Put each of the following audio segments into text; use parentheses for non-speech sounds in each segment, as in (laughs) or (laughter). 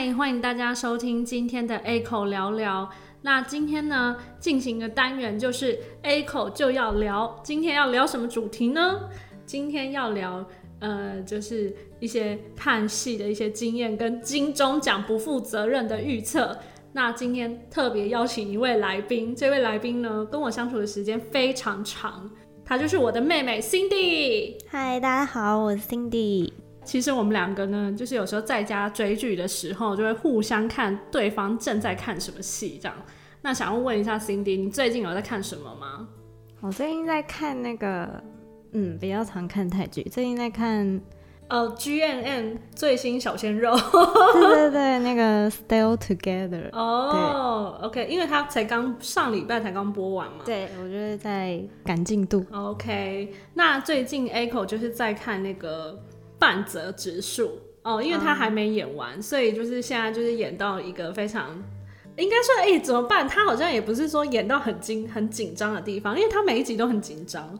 嗨，欢迎大家收听今天的 A 口聊聊。那今天呢，进行的单元就是 A 口就要聊。今天要聊什么主题呢？今天要聊，呃，就是一些看戏的一些经验，跟金钟奖不负责任的预测。那今天特别邀请一位来宾，这位来宾呢，跟我相处的时间非常长，她就是我的妹妹 Cindy。嗨，大家好，我是 Cindy。其实我们两个呢，就是有时候在家追剧的时候，就会互相看对方正在看什么戏，这样。那想要问一下 Cindy，你最近有在看什么吗？我最近在看那个，嗯，比较常看泰剧。最近在看，呃，G N N 最新小鲜肉。对对对，那个 Still Together。哦，OK，因为他才刚上礼拜才刚播完嘛。对，我就是在赶进度。OK，那最近 Echo 就是在看那个。半泽直树哦，因为他还没演完，所以就是现在就是演到一个非常，应该说哎怎么办？他好像也不是说演到很紧很紧张的地方，因为他每一集都很紧张。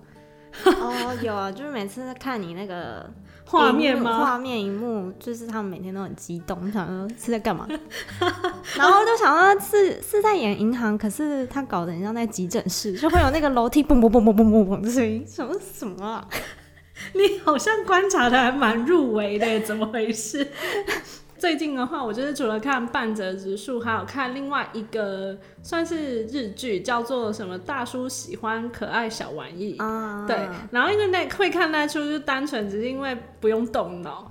哦，有啊，就是每次看你那个 (laughs) 画面吗？画面一幕，就是他们每天都很激动，想说是在干嘛？(laughs) 然后就想说是是在演银行，可是他搞得很像在急诊室，就会有那个楼梯嘣嘣嘣嘣嘣嘣嘣的声音，什么什么啊？(laughs) 你好像观察的还蛮入围的，怎么回事？(laughs) 最近的话，我就是除了看半泽直树，还有看另外一个算是日剧，叫做什么“大叔喜欢可爱小玩意”。啊，对。然后因为那会看那出，就单纯只是因为不用动脑。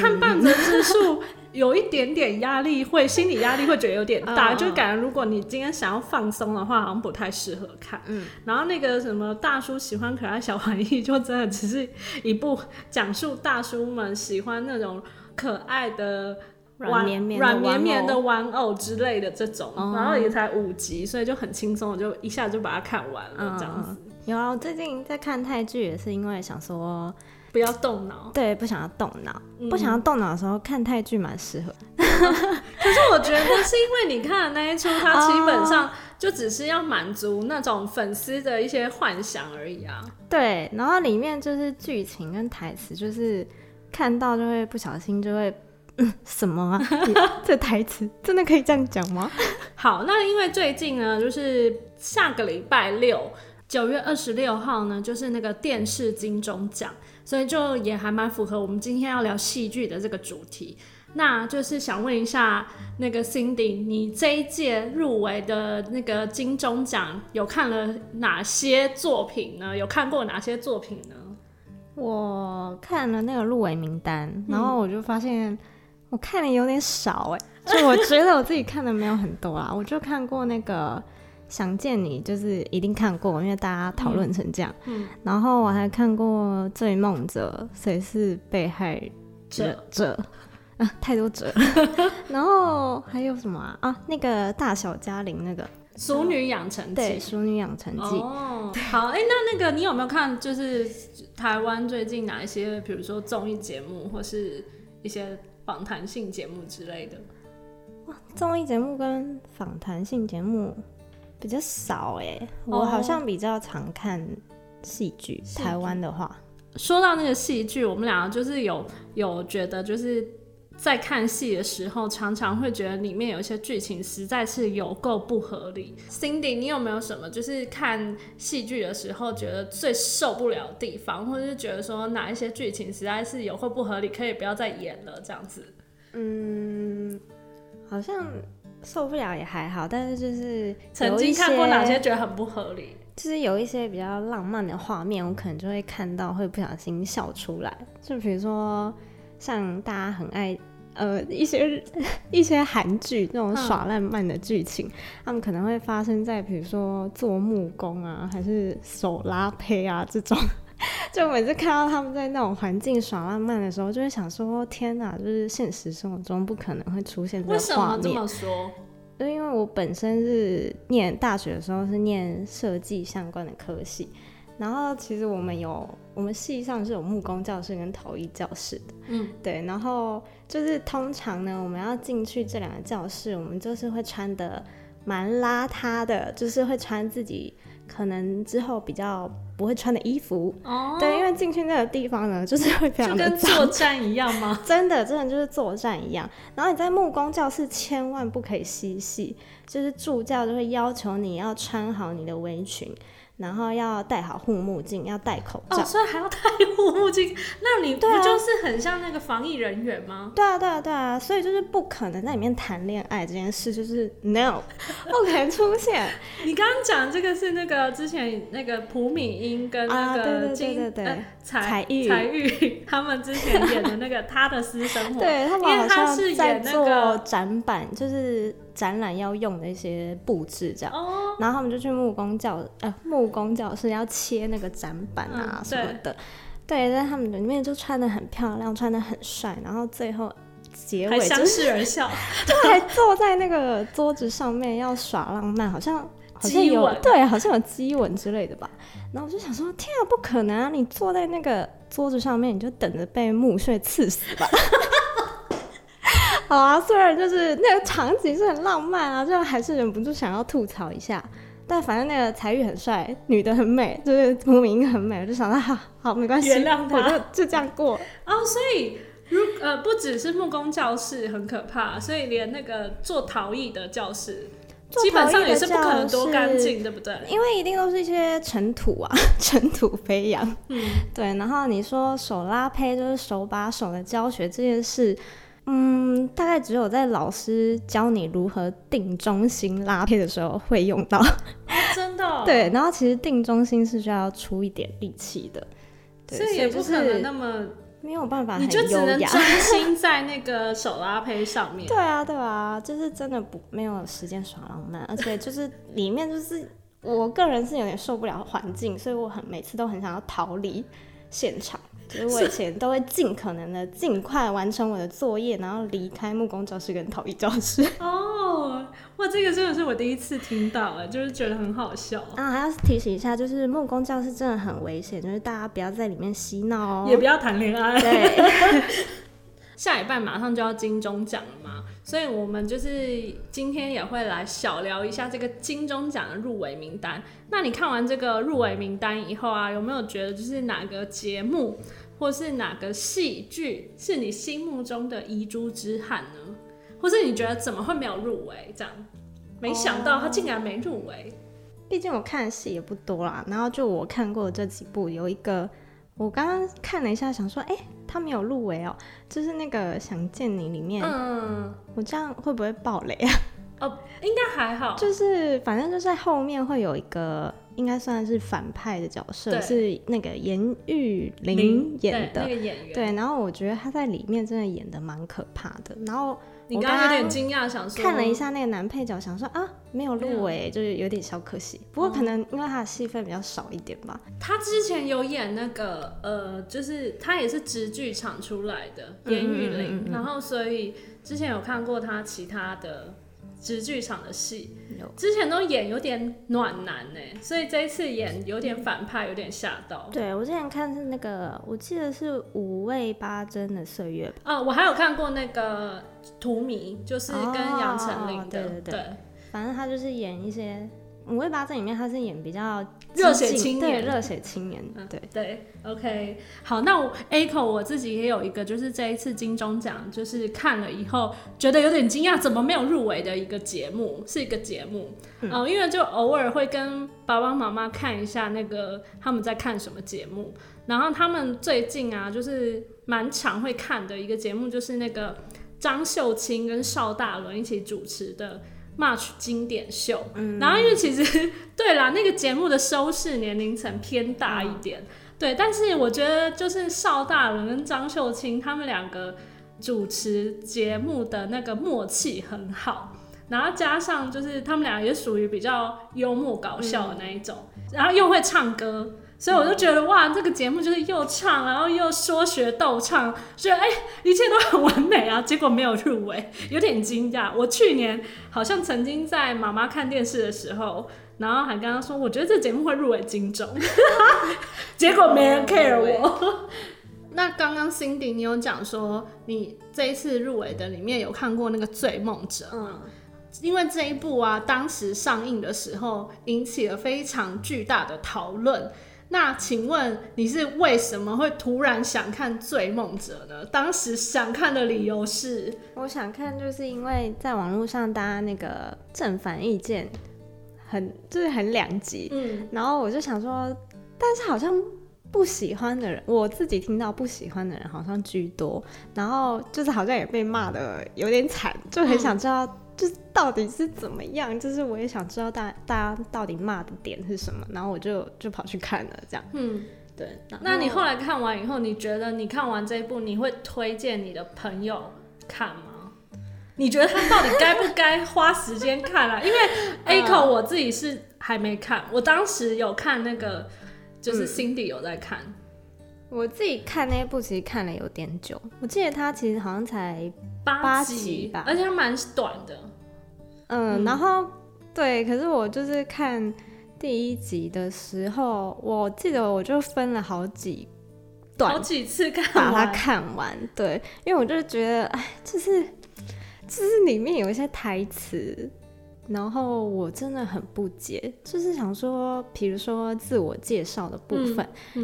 看半泽之树有一点点压力，会心理压力会觉得有点大，就感觉如果你今天想要放松的话，好像不太适合看。嗯，然后那个什么大叔喜欢可爱小玩意，就真的只是一部讲述大叔们喜欢那种可爱的软绵绵、软绵绵的玩偶之类的这种，然后也才五集，所以就很轻松，就一下就把它看完了这样子。有啊，我最近在看泰剧，也是因为想说。不要动脑，对，不想要动脑，不想要动脑的时候看泰剧蛮适合。(laughs) 可是我觉得是因为你看的那一出，它基本上就只是要满足那种粉丝的一些幻想而已啊。对，然后里面就是剧情跟台词，就是看到就会不小心就会嗯什么啊？(laughs) 这台词真的可以这样讲吗？(laughs) 好，那因为最近呢，就是下个礼拜六，九月二十六号呢，就是那个电视金钟奖。所以就也还蛮符合我们今天要聊戏剧的这个主题，那就是想问一下那个 Cindy，你这一届入围的那个金钟奖有看了哪些作品呢？有看过哪些作品呢？我看了那个入围名单，然后我就发现我看的有点少哎，就我觉得我自己看的没有很多啊，我就看过那个。想见你就是一定看过，因为大家讨论成这样。嗯，然后我还看过《醉梦者》，谁是被害者？者 (laughs) 啊，太多者。(laughs) 然后还有什么啊？啊，那个大小嘉玲那个《熟女养成记》。对，《熟女养成记》。哦，好，哎，那那个你有没有看？就是台湾最近哪一些，比如说综艺节目，或是一些访谈性节目之类的？哇，综艺节目跟访谈性节目。比较少哎，我好像比较常看戏剧。台湾的话，说到那个戏剧，我们两个就是有有觉得，就是在看戏的时候，常常会觉得里面有一些剧情实在是有够不合理。Cindy，你有没有什么就是看戏剧的时候觉得最受不了的地方，或者是觉得说哪一些剧情实在是有够不合理，可以不要再演了这样子？嗯，好像。受不了也还好，但是就是曾经看过哪些觉得很不合理，就是有一些比较浪漫的画面，我可能就会看到会不小心笑出来。就比如说像大家很爱呃一些 (laughs) 一些韩剧那种耍浪漫的剧情，他们可能会发生在比如说做木工啊，还是手拉胚啊这种。(laughs) 就每次看到他们在那种环境耍浪漫的时候，就会想说：天哪！就是现实生活中不可能会出现这个画面。为什么这么说？就因为我本身是念大学的时候是念设计相关的科系，然后其实我们有我们系上是有木工教室跟陶艺教室的。嗯，对。然后就是通常呢，我们要进去这两个教室，我们就是会穿的蛮邋遢的，就是会穿自己可能之后比较不会穿的衣服。哦，对，因为进去那个地方呢，(laughs) 就是会非就跟常的脏作战一样吗？(laughs) 真的，真的就是作战一样。然后你在木工教室千万不可以嬉戏，就是助教就会要求你要穿好你的围裙，然后要戴好护目镜，要戴口罩。哦，所以还要戴护目镜，(laughs) 那你不就是很像那个防疫人员吗？对啊，对啊，对啊，所以就是不可能在里面谈恋爱这件事，就是 no，(laughs) 不可能出现。你刚刚讲这个是那个之前那个朴敏英跟那啊对对对个金、对对呃彩彩玉彩玉他们之前演的那个他的私生活，(laughs) 对他们好像他是在演那做个展板，就是展览要用的一些布置这样。哦，然后他们就去木工教呃木工教室要切那个展板啊嗯什么的，对，在他们里面就穿的很漂亮，穿的很帅，然后最后结尾相尾就是视而笑，(laughs) 就还坐在那个桌子上面要耍浪漫，好像好像有对，好像有激吻之类的吧。然后我就想说，天啊，不可能啊！你坐在那个桌子上面，你就等着被木屑刺死吧。好啊，虽然就是那个场景是很浪漫啊，就还是忍不住想要吐槽一下。但反正那个才玉很帅，女的很美，就是吴明英很美，我就想到好好没关系，原谅他我就就这样过。哦，所以如呃不只是木工教室很可怕，所以连那个做陶艺的教室，基本上也是不可能多干净，对不对？因为一定都是一些尘土啊，(laughs) 尘土飞扬。嗯，对，然后你说手拉胚就是手把手的教学这件事，嗯，大概只有在老师教你如何定中心拉胚的时候会用到。(laughs) 真的、哦，对，然后其实定中心是需要出一点力气的，对所以也不可能那么，没有办法你。就只能专 (laughs) 心在那个手拉胚上面。对啊，对啊，就是真的不没有时间耍浪漫，而且就是里面就是我个人是有点受不了环境，所以我很每次都很想要逃离现场。就是我以前都会尽可能的尽快完成我的作业，然后离开木工教室跟陶艺教室。(laughs) 哦，哇，这个真的是我第一次听到，哎，就是觉得很好笑，(laughs) 啊，还要提醒一下，就是木工教室真的很危险，就是大家不要在里面嬉闹哦。也不要谈恋爱。对，(laughs) 下礼拜马上就要金钟奖了嘛，所以我们就是今天也会来小聊一下这个金钟奖的入围名单。那你看完这个入围名单以后啊，有没有觉得就是哪个节目或是哪个戏剧是你心目中的遗珠之憾呢？或是你觉得怎么会没有入围？这样，没想到他竟然没入围。毕竟我看的戏也不多啦，然后就我看过的这几部，有一个我刚刚看了一下，想说，哎、他没有入围哦，就是那个《想见你》里面，嗯，我这样会不会爆雷啊？哦，应该还好。就是反正就在后面会有一个，应该算是反派的角色，对是那个严玉玲演的对那。个演员，对，然后我觉得他在里面真的演的蛮可怕的。然后你刚我刚有点惊讶，想说看了一下那个男配角，想说啊，没有入围，就是有点小可惜。不过可能因为他的戏份比较少一点吧。他之前有演那个呃，就是他也是直剧场出来的嗯严雨玲，嗯嗯嗯然后所以之前有看过他其他的直剧场的戏，之前都演有点暖男呢，所以这一次演有点反派，有点吓到。对我之前看是那个，我记得是五味八珍的岁月吧。啊，我还有看过那个《荼蘼》，就是跟杨丞琳的，哦对对对反正他就是演一些五味八珍里面，他是演比较热血青年对热血青年，嗯对。对，OK，好，那我 A 口我自己也有一个，就是这一次金钟奖，就是看了以后觉得有点惊讶，怎么没有入围的一个节目，是一个节目，嗯、因为就偶尔会跟爸爸妈妈看一下那个他们在看什么节目，然后他们最近啊，就是蛮常会看的一个节目，就是那个张秀清跟邵大伦一起主持的。March 经典秀，然后因为其实 (laughs) 对啦，那个节目的收视年龄层偏大一点，对，但是我觉得就是邵大伦跟张秀清他们两个主持节目的那个默契很好，然后加上就是他们俩也属于比较幽默搞笑的那一种，然后又会唱歌。所以我就觉得哇，这个节目就是又唱，然后又说学逗唱，觉得哎、一切都很完美啊。结果没有入围，有点惊讶。我去年好像曾经在妈妈看电视的时候，然后还跟她说，我觉得这节目会入围金钟，结果没人 care 我。那刚刚 Cindy 你有讲说，你这一次入围的里面有看过那个《醉梦者》？嗯，因为这一部啊，当时上映的时候引起了非常巨大的讨论。那请问你是为什么会突然想看《醉梦者》呢？当时想看的理由是，我想看，就是因为在网络上大家那个正反意见很就是很两极，嗯，然后我就想说，但是好像不喜欢的人，我自己听到不喜欢的人好像居多，然后就是好像也被骂的有点惨，就很想知道。就是到底是怎么样？就是我也想知道大大家到底骂的点是什么，然后我就就跑去看了，这样。嗯，对。那你后来看完以后，你觉得你看完这一部，你会推荐你的朋友看吗？你觉得他到底该不该花时间看啊？因为 (laughs) A 口我自己是还没看，我当时有看那个，就是 Cindy 有在看。我自己看那一部其实看了有点久，我记得它其实好像才八集吧，而且蛮短的。嗯，然后对，可是我就是看第一集的时候，我记得我就分了好几段，好几次看把它看完。对，因为我就觉得，哎，就是就是里面有一些台词。然后我真的很不解，就是想说，比如说自我介绍的部分，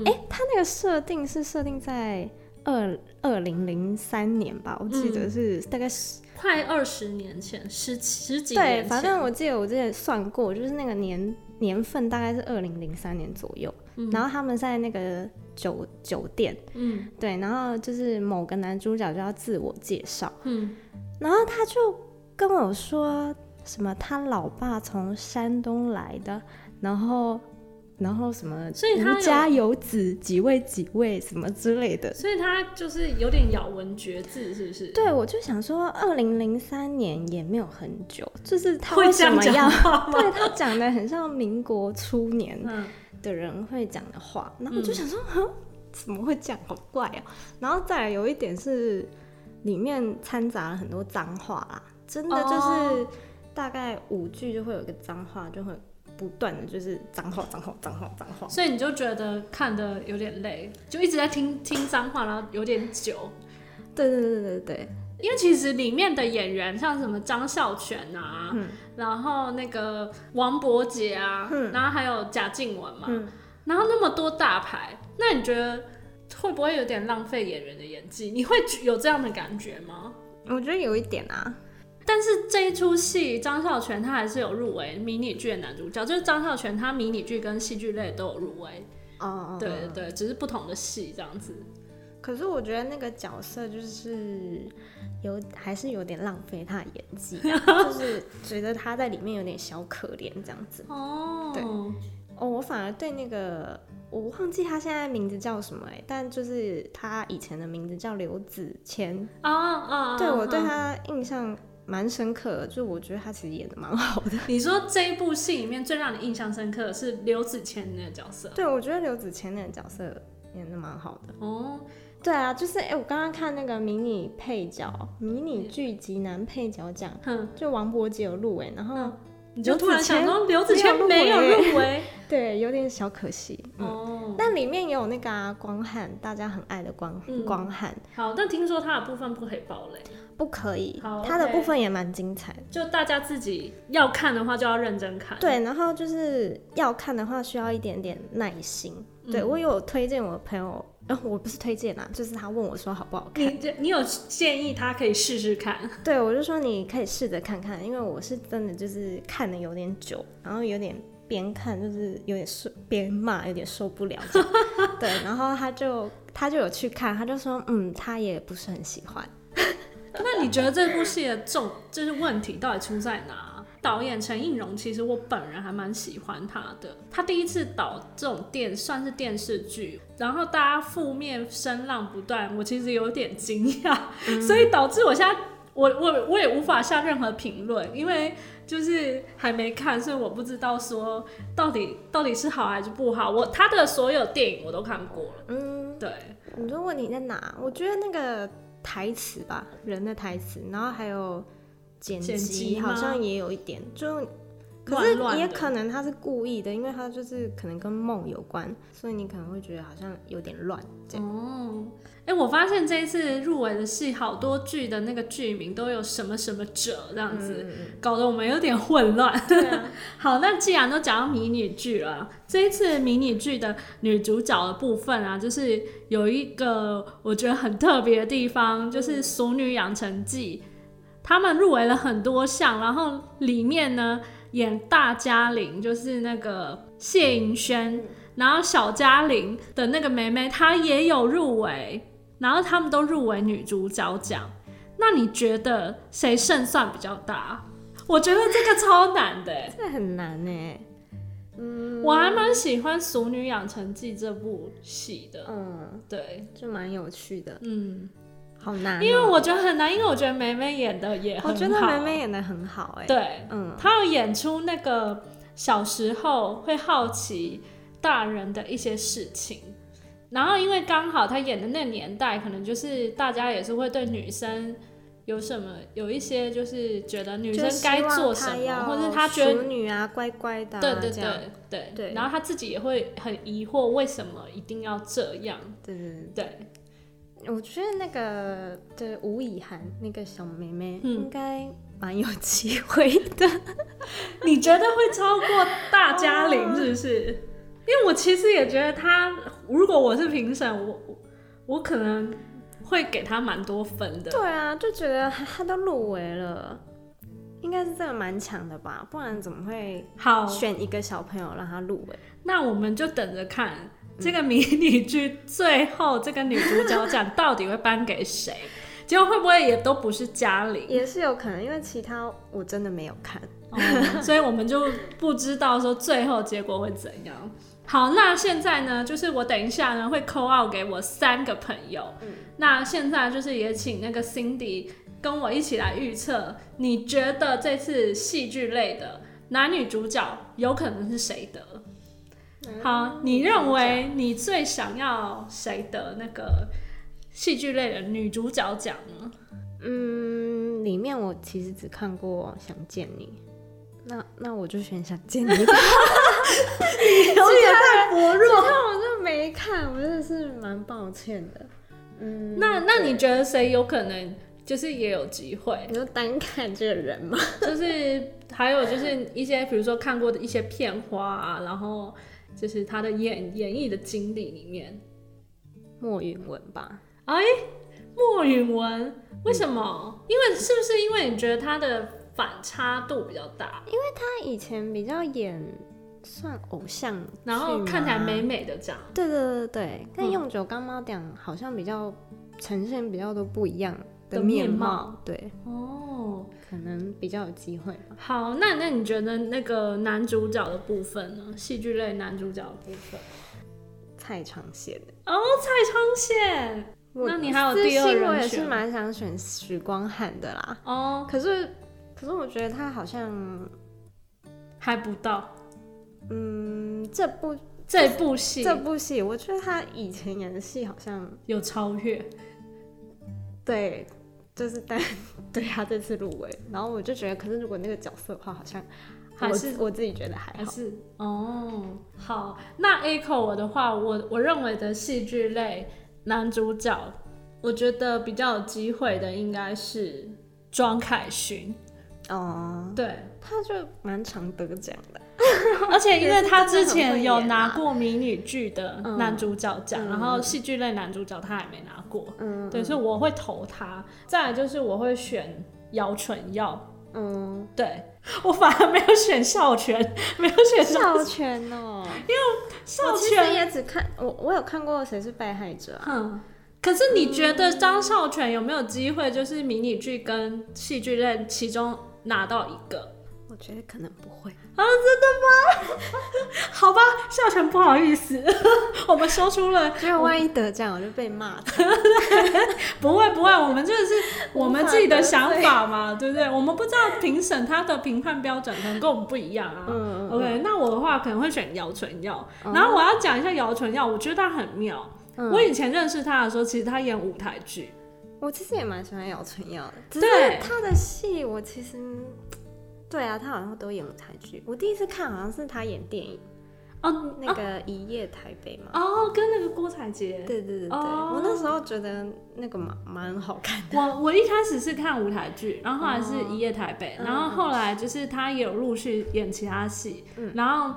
哎，他那个设定是设定在二二零零三年吧，我记得是大概十快二十年前，十十几对，反正我记得我之前算过，就是那个年年份大概是二零零三年左右。然后他们在那个酒酒店，嗯，对，然后就是某个男主角就要自我介绍，嗯，然后他就跟我说。什么？他老爸从山东来的，然后，然后什么？所以他家有子几位几位什么之类的。所以他就是有点咬文嚼字，是不是？对，我就想说，二零零三年也没有很久，就是他为什么要？(laughs) 对他讲的很像民国初年的人会讲的话，然后我就想说，怎么会这样？好怪啊！然后再来有一点是，里面掺杂了很多脏话啦，真的就是。大概五句就会有一个脏话，就会不断的就是脏话、脏话、脏话、脏话，所以你就觉得看的有点累，就一直在听听脏话，然后有点久。对对对对对因为其实里面的演员像什么张孝全啊，然后那个王伯杰啊，然后还有贾静雯嘛，然后那么多大牌，那你觉得会不会有点浪费演员的演技？你会有这样的感觉吗？我觉得有一点啊。但是这一出戏，张孝全他还是有入围迷你剧的男主角，就是张孝全他迷你剧跟戏剧类都有入围。哦，对对对，只是不同的戏这样子。可是我觉得那个角色就是有还是有点浪费他的演技，就是觉得他在里面有点小可怜这样子。哦，对，哦，我反而对那个我忘记他现在名字叫什么哎，但就是他以前的名字叫刘子谦。啊啊，对我对他印象。蛮深刻的，就我觉得他其实演的蛮好的。你说这一部戏里面最让你印象深刻的是刘子谦那个角色？对，我觉得刘子谦那个角色演的蛮好的。哦，对啊，就是哎，我刚刚看那个迷你配角、迷你剧集男配角奖，就王伯杰有入围，然后你就突然想说刘子谦没有入围，(laughs) 对，有点小可惜。哦，但里面也有那个光汉，大家很爱的光光汉。好，但听说他的部分不可以爆雷。不可以，它的部分也蛮精彩。就大家自己要看的话，就要认真看。对，然后就是要看的话，需要一点点耐心。对我有推荐我的朋友，呃，我不是推荐啦，就是他问我说好不好看。你你有建议他可以试试看？对，我就说你可以试着看看，因为我是真的就是看的有点久，然后有点边看就是有点受边骂，有点受不了。(laughs) 对，然后他就他就有去看，他就说嗯，他也不是很喜欢。那你觉得这部戏的重就是问题到底出在哪？导演陈映蓉其实我本人还蛮喜欢他的，他第一次导这种电算是电视剧，然后大家负面声浪不断，我其实有点惊讶，所以导致我现在我我我也无法下任何评论，因为就是还没看，所以我不知道说到底到底是好还是不好。我他的所有电影我都看过了，嗯，对。你说问题在哪？我觉得那个。台词吧，人的台词，然后还有剪辑，好像也有一点。就，可是也可能他是故意的，因为他就是可能跟梦有关，所以你可能会觉得好像有点乱这样。哦，哎、我发现这一次入围的戏，好多剧的那个剧名都有什么什么者这样子，嗯搞得我们有点混乱。啊，(laughs) 好，那既然都讲到迷你剧了，这一次迷你剧的女主角的部分啊，就是有一个我觉得很特别的地方，就是《俗女养成记》，他们入围了很多项，然后里面呢演大嘉玲就是那个谢盈萱，然后小嘉玲的那个妹妹她也有入围，然后他们都入围女主角奖。那你觉得谁胜算比较大？我觉得这个超难的欸，这很难呢。嗯我还蛮喜欢《俗女养成记》这部戏的。嗯，对，就蛮有趣的，嗯，好难哦、因为我觉得很难，因为我觉得梅梅演的也很好。我觉得梅梅演的很好哎。，对，嗯，她要演出那个小时候会好奇大人的一些事情，然后因为刚好她演的那个年代，可能就是大家也是会对女生有什么有一些就是觉得女生该做什么，或者她觉得淑女啊，乖乖的、啊，对对对对对然后她自己也会很疑惑为什么一定要这样，对对对对。我觉得那个对吴以涵那个小妹妹嗯应该蛮有机会的。(laughs) 你觉得会超过大嘉玲是不是？因为我其实也觉得她，如果我是评审，我我我可能会给她蛮多分的。对啊，就觉得她都入围了，应该是真的蛮强的吧？不然怎么会好，选一个小朋友让她入围？那我们就等着看这个迷你剧最后这个女主角奖到底会颁给谁？(laughs) 结果会不会也都不是嘉玲？也是有可能，因为其他我真的没有看。哦所以我们就不知道说最后结果会怎样。好，那现在呢，就是我等一下呢会扣给我三个朋友。那现在就是也请那个 Cindy 跟我一起来预测，你觉得这次戏剧类的男女主角有可能是谁得？好，你认为你最想要谁的那个戏剧类的女主角奖呢？嗯，里面我其实只看过《想见你》，那那我就选《想见你》。(laughs) 有点太薄弱。其他我就没看，我真的是蛮抱歉的。嗯，那那你觉得谁有可能就是也有机会？你就单看这个人吗？就是还有就是一些比如说看过的一些片花啊，然后就是他的演演绎的经历里面，莫允文吧，哎，莫允文？为什么？因为是不是因为你觉得他的反差度比较大，因为他以前比较演算偶像，然后看起来美美的这样？对对对对，跟嗯。用九干妈讲好像比较呈现比较多不一样的的面面貌。貌，对，哦，可能比较有机会吧。好，那那你觉得那个男主角的部分呢？戏剧类男主角的部分？蔡昌宪。的，哦，蔡昌宪。那你还有私第二心我也是蛮想选许光汉的啦，哦，可是可是我觉得他好像，还不到。嗯，这部这部戏。这部戏，我觉得他以前演的戏好像有超越，对，就是但对他这次入围，然后我就觉得，可是如果那个角色的话，好像还是我自己觉得还好。还是哦，好，那 Echo 我的话，我我认为的戏剧类男主角，我觉得比较有机会的应该是庄凯勋，哦，对，他就蛮常得奖的。(laughs) 而且因为他之前有拿过迷你剧的嗯 (laughs) 男主角奖，嗯然后戏剧类男主角他还没拿过，嗯，对，所以我会投他。再来就是我会选姚纯耀，嗯，对我反而没有选孝全，(laughs) 没有选孝孝全哦，孝我其实全。也只看我我有看过谁是被害者啊？哼，可是你觉得张孝全有没有机会，就是迷你剧跟戏剧类其中拿到一个？我觉得可能不会。(laughs) 好吧，笑成不好意思，(laughs) 我们说出了结果万一得奖，我就被骂。(laughs) 不会不会，我们这个是我们自己的想法嘛，对不对？我们不知道评审他的评判标准可能跟我们不一样啊。嗯 OK，那我的话可能会选姚纯耀，哦。然后我要讲一下姚纯耀，我觉得他很妙。嗯。我以前认识他的时候，其实他演舞台剧，我其实也蛮喜欢姚纯耀的，只对。是他的戏我其实对啊，他好像都演舞台剧。我第一次看好像是他演电影，哦，那个《一夜台北》嘛。哦，跟那个郭采洁。对对对对，哦我那时候觉得那个蛮蛮好看的。我我一开始是看舞台剧，然后后来是一夜台北，嗯然后后来就是他也有陆续演其他戏，嗯然后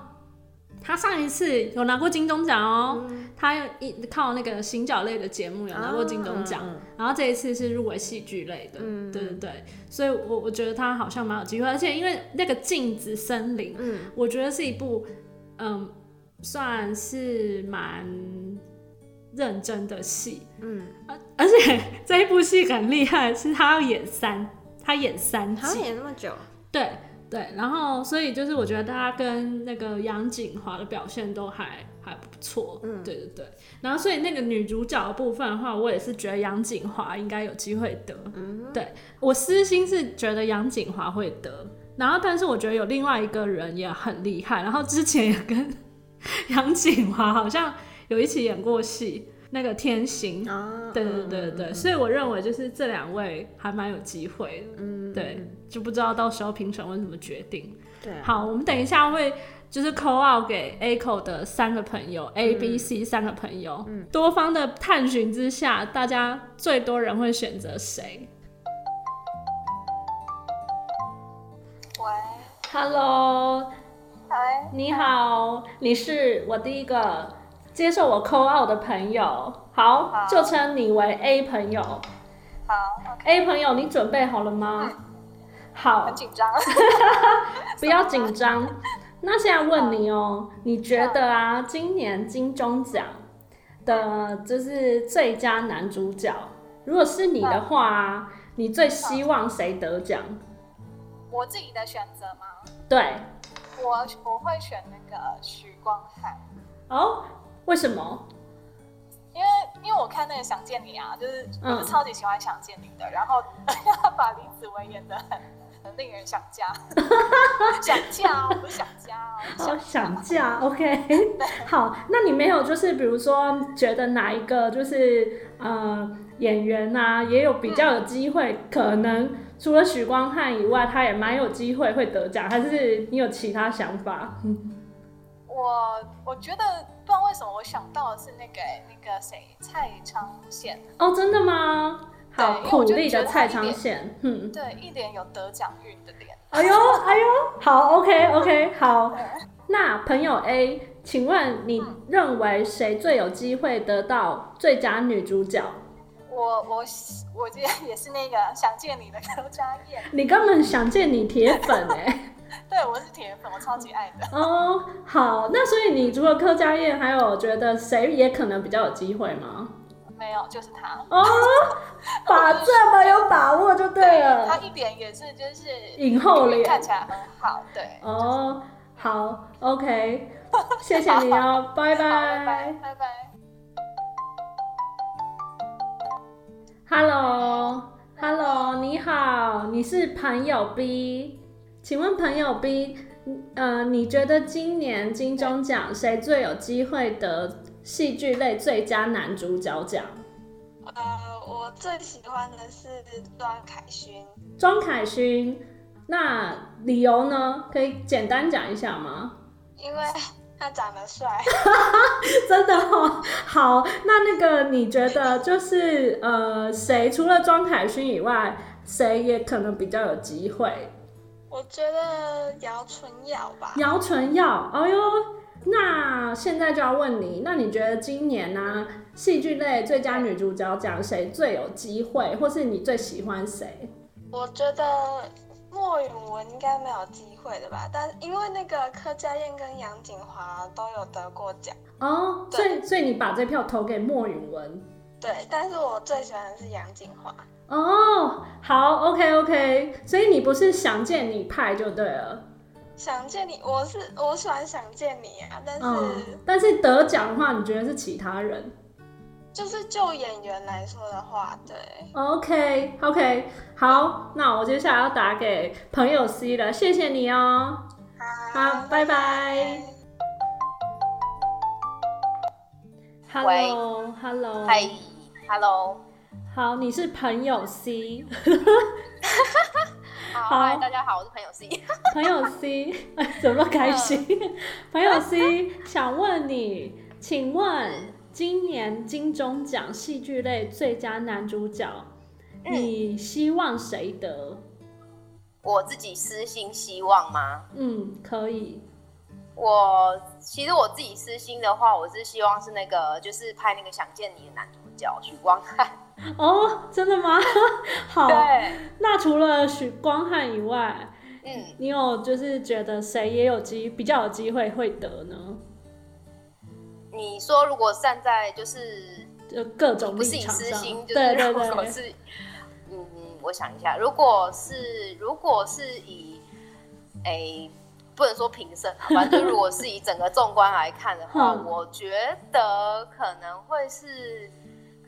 他上一次有拿过金钟奖哦，嗯。他有一靠那个行脚类的节目有拿过金钟奖，嗯然后这一次是入围戏剧类的，嗯。对对对，所以我我觉得他好像蛮有机会，而且因为那个镜子森林，嗯。我觉得是一部嗯算是蛮认真的戏，嗯，而而且这一部戏很厉害，是他要演三，他演三好像季，演那么久。对对，然后所以就是我觉得他跟那个杨锦华的表现都还还不错，嗯对对对，然后所以那个女主角的部分的话，我也是觉得杨锦华应该有机会得，嗯。对我私心是觉得杨锦华会得，然后但是我觉得有另外一个人也很厉害，然后之前也跟 (laughs) 杨锦华好像有一起演过戏，那个天行。啊，对对对对对，所以我认为就是这两位还蛮有机会的，嗯，对，就不知道到时候评审会怎么决定。对啊，好，我们等一下会就是 call out 给 A 口的三个朋友、A、B、C 三个朋友，多方的探寻之下，大家最多人会选择谁？喂，？Hello，嗨，你好，你是我第一个接受我 call out 的朋友，好，好就称你为 A 朋友。好，OK，A 朋友，你准备好了吗？好很，紧张。(laughs) 不要紧张。那现在问你哦、你觉得啊，今年金钟奖的就是最佳男主角，如果是你的话啊，你最希望谁得奖？我自己的选择吗？对，我我会选那个许光汉，哦，为什么？因为因为我看那个《想见你》啊，就是我嗯是超级喜欢《想见你》的，然后 (laughs) 他把李子维演的很很令人想家，(laughs) 想嫁哦，不是想家哦，哦，想嫁，OK，(laughs) 好，那你没有就是比如说觉得哪一个就是呃演员啊，也有比较有机会，可能除了许光汉以外，他也蛮有机会会得奖，还是你有其他想法？我我觉得道为什么我想到的是那个那个谁蔡昌宪，哦，真的吗？好苦力的蔡昌宪，嗯，对，一脸有得奖运的脸。哎呦 (laughs) 哎呦，好，OK OK，好。那朋友 A，请问你认为谁最有机会得到最佳女主角？我我我觉得也是那个想见你的刘佳燕，你根本想见你铁粉哎、对我是铁粉，我超级爱的。哦，好，那所以你除了柯佳燕，还有觉得谁也可能比较有机会吗？没有，就是他。哦，(laughs) 把这么有把握就对了。他一点也是就是影后脸看起来很好，对。哦，好，OK，(laughs) 谢谢你哦，拜好，拜拜拜。拜拜。Hello，Hello，你好，你是朋友 B，请问朋友 B，呃，你觉得今年金钟奖谁最有机会得戏剧类最佳男主角奖？呃，我最喜欢的是庄凯勋，庄凯勋，那理由呢？可以简单讲一下吗？因为他长得帅。(laughs) 真的哦，好，那那个你觉得就是呃，谁除了庄凯勋以外，谁也可能比较有机会？我觉得姚纯耀吧，姚纯耀，哎呦，那现在就要问你，那你觉得今年呢、戏剧类最佳女主角奖谁最有机会，或是你最喜欢谁？我觉得莫允文应该没有机会的吧，但因为那个柯佳燕跟杨锦华都有得过奖，哦，所以所以你把这票投给莫允文。对，但是我最喜欢的是杨锦华。哦，好，OK OK，所以你不是想见你派就对了。想见你，我是我喜欢想见你啊，但是、嗯，但是得奖的话，你觉得是其他人？就是就演员来说的话，对，？OK OK，好，那我接下来要打给朋友 C 了，谢谢你哦。好拜拜。Hello Hello，嗨，Hello，好，你是朋友 C，(laughs) 好，嗨，大家好，我是朋友 C。(laughs) 朋友 C，哎，(laughs) 怎么开心？朋友 C，想问你，请问今年金钟奖戏剧类最佳男主角，你希望谁得？我自己私心希望吗？嗯，可以。我其实我自己私心的话，我是希望是那个，就是拍那个《想见你》的男主角许光汉。哦，真的吗？(laughs) 好。对。那除了许光汉以外，嗯，你有就是觉得谁也有机比较有机会会得呢？你说如果站在就是就各种不是以私心，就是对对对，是嗯，我想一下，如果是如果是以诶。不能说评审，反正 (laughs) 如果是以整个纵观来看的话，我觉得可能会是，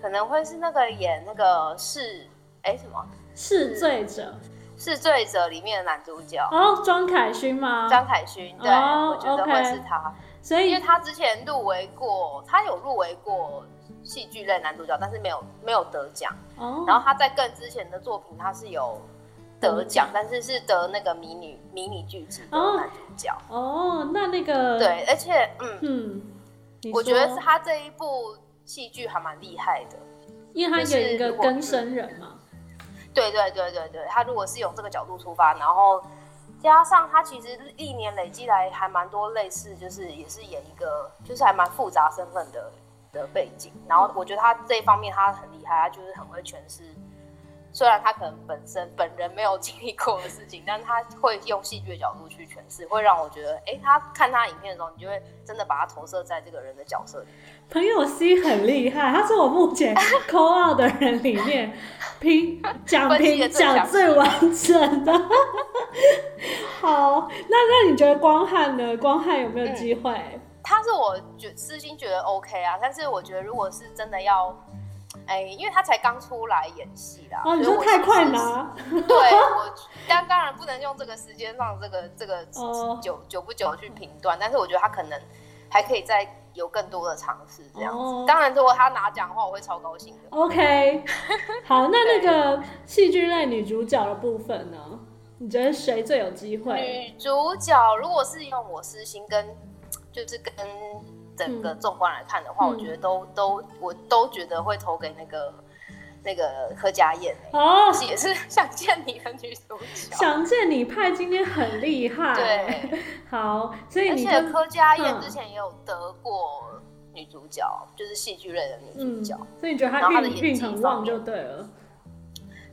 可能会是那个演那个是，哎什么是罪者，是罪者里面的男主角哦，庄凯勋吗？张凯勋，对，我觉得会是他，所以因为他之前入围过，他有入围过戏剧类男主角，但是没有没有得奖，哦，然后他在更之前的作品，他是有。得奖，但是是得那个迷你迷你剧集的男主角哦。那那个对，而且嗯嗯，我觉得是他这一部戏剧还蛮厉害的，因为他演一个更生人嘛。对对对对对，他如果是用这个角度出发，然后加上他其实历年累积来还蛮多类似，就是也是演一个就是还蛮复杂身份的的背景。然后我觉得他这一方面他很厉害，他就是很会诠释。虽然他可能本身本人没有经历过的事情，但他会用戏剧的角度去诠释，会让我觉得，哎，他看他影片的时候，你就会真的把他投射在这个人的角色里。朋友 C 很厉害，他是我目前 (laughs) call out 的人里面评 (laughs) 讲评讲最完整的。好，那那你觉得光汉呢？光汉有没有机会？他是我觉私心觉得 OK 啊，但是我觉得如果是真的要。哎，因为他才刚出来演戏啦，哦，你说太快了。(laughs) 对我，(laughs) 当当然不能用这个时间上这个这个久久不久去评断，但是我觉得他可能还可以再有更多的尝试这样子。当然，如果他拿奖的话，我会超高兴的。OK，(laughs) 好，那那个戏剧类女主角的部分呢？你觉得谁最有机会？女主角如果是用我私心跟，就是跟。整个纵观来看的话，我觉得都都我都觉得会投给那个那个柯佳燕哦，(laughs) 也是想见你的女主角。想见你派今天很厉害，对，好，所以而且柯佳燕之前也有得过女主角，就是戏剧类的女主角，所以你觉得她运运很旺就对了。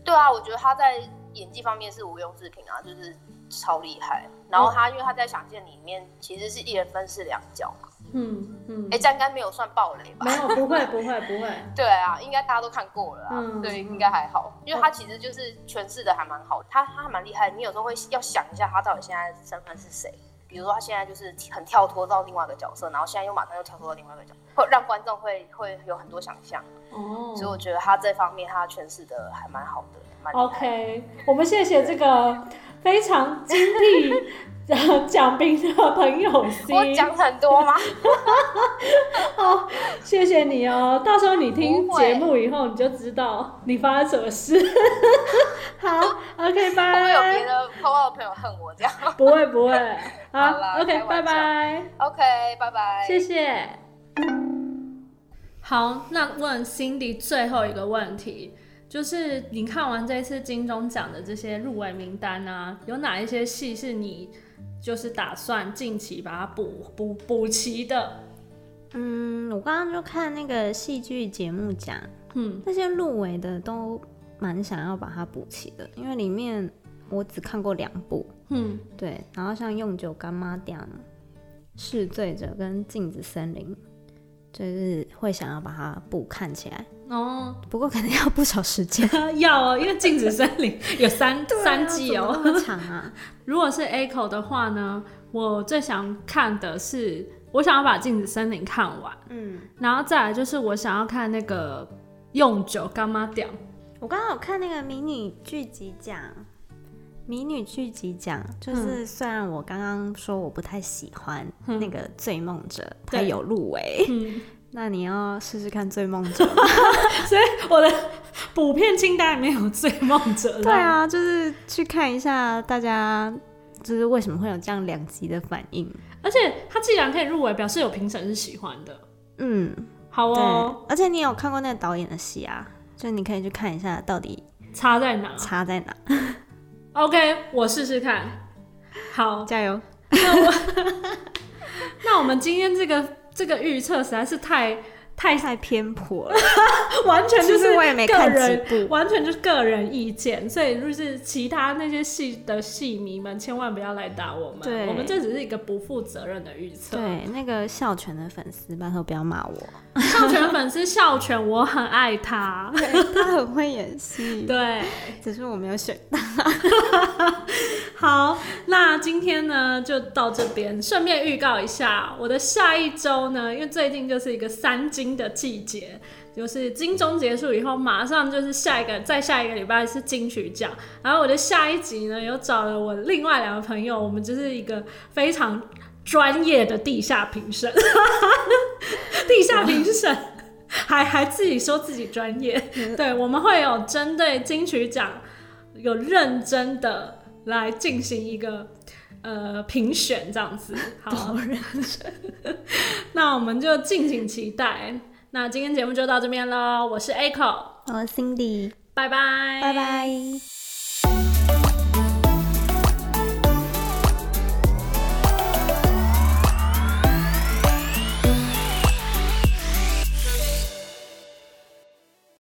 对啊，我觉得她在演技方面是毋庸置评啊，就是超厉害。然后她因为她在想见你里面其实是一人分饰两角嘛。嗯嗯，哎，这应该没有算暴雷吧？没有，不会，不会，不会。(laughs) 对啊，应该大家都看过了啊。对，应该还好，因为他其实就是诠释的还蛮好，他他还蛮厉害。你有时候会要想一下，他到底现在身份是谁？比如说他现在就是很跳脱到另外一个角色，然后现在又马上又跳脱到另外一个角色，会让观众会会有很多想象。哦，所以我觉得他这方面他诠释的还蛮好的。OK，我们谢谢这个非常精辟。(laughs) 讲评的朋友，我讲很多吗？好，(laughs) 谢谢你哦。到时候你听节目以后，你就知道你发生什么事。(laughs) 好，OK，拜。会不会有别的朋友的朋友恨我这样？不会，不会。好，OK，拜拜。OK，拜拜。谢谢。好，那问 Cindy 最后一个问题。就是你看完这次金钟奖的这些入围名单啊，有哪一些戏是你就是打算近期把它补补补齐的？嗯，我刚刚就看那个戏剧节目奖，嗯，那些入围的都蛮想要把它补齐的，因为里面我只看过两部，嗯，对，然后像《用酒干妈这样》《试醉者》跟《镜子森林》。就是会想要把它补看起来哦，不过可能要不少时间。(laughs) 要哦，因为《镜子森林》有三三季哦，那么长啊。(laughs) 如果是 A 口的话呢，我最想看的是，我想要把《镜子森林》看完，嗯，然后再来就是我想要看那个用酒干妈屌。我刚刚有看那个迷你剧集奖。迷女剧集奖就是，虽然我刚刚说我不太喜欢那个《醉梦者》，他有入围，(laughs) 那你要试试看《醉梦者》。(laughs) 所以我的补片清单里面有《醉梦者》。对啊，就是去看一下大家就是为什么会有这样两极的反应。而且他既然可以入围，表示有评审是喜欢的。嗯，好哦，。而且你有看过那个导演的戏啊，就你可以去看一下到底差在哪差在哪。？OK，我试试看。好，加油！那我 (laughs) 那我们今天这个这个预测实在是太太太偏颇了，(laughs) 完全就其实我也没个看几人部。完全就是个人意见，所以就是其他那些戏的戏迷们千万不要来打我们，对我们这只是一个不负责任的预测。对，那个孝全的粉丝，拜托不要骂我，孝全粉丝孝全，我很爱他。(laughs) 他很会演戏，(laughs) 对，只是我没有选。好，那今天呢就到这边。顺便预告一下，我的下一周呢，因为最近就是一个三金的季节，就是金钟结束以后，马上就是下一个，再下一个礼拜是金曲奖。然后我的下一集呢，有找了我另外两个朋友，我们就是一个非常专业的地下评审，(laughs) 地下评审。还还自己说自己专业，对，我们会有针对金曲奖有认真的来进行一个呃评选这样子。(laughs) 好，(laughs) 那我们就敬请期待。那今天节目就到这边喽，我是 Echo，我 Cindy，拜拜，拜拜。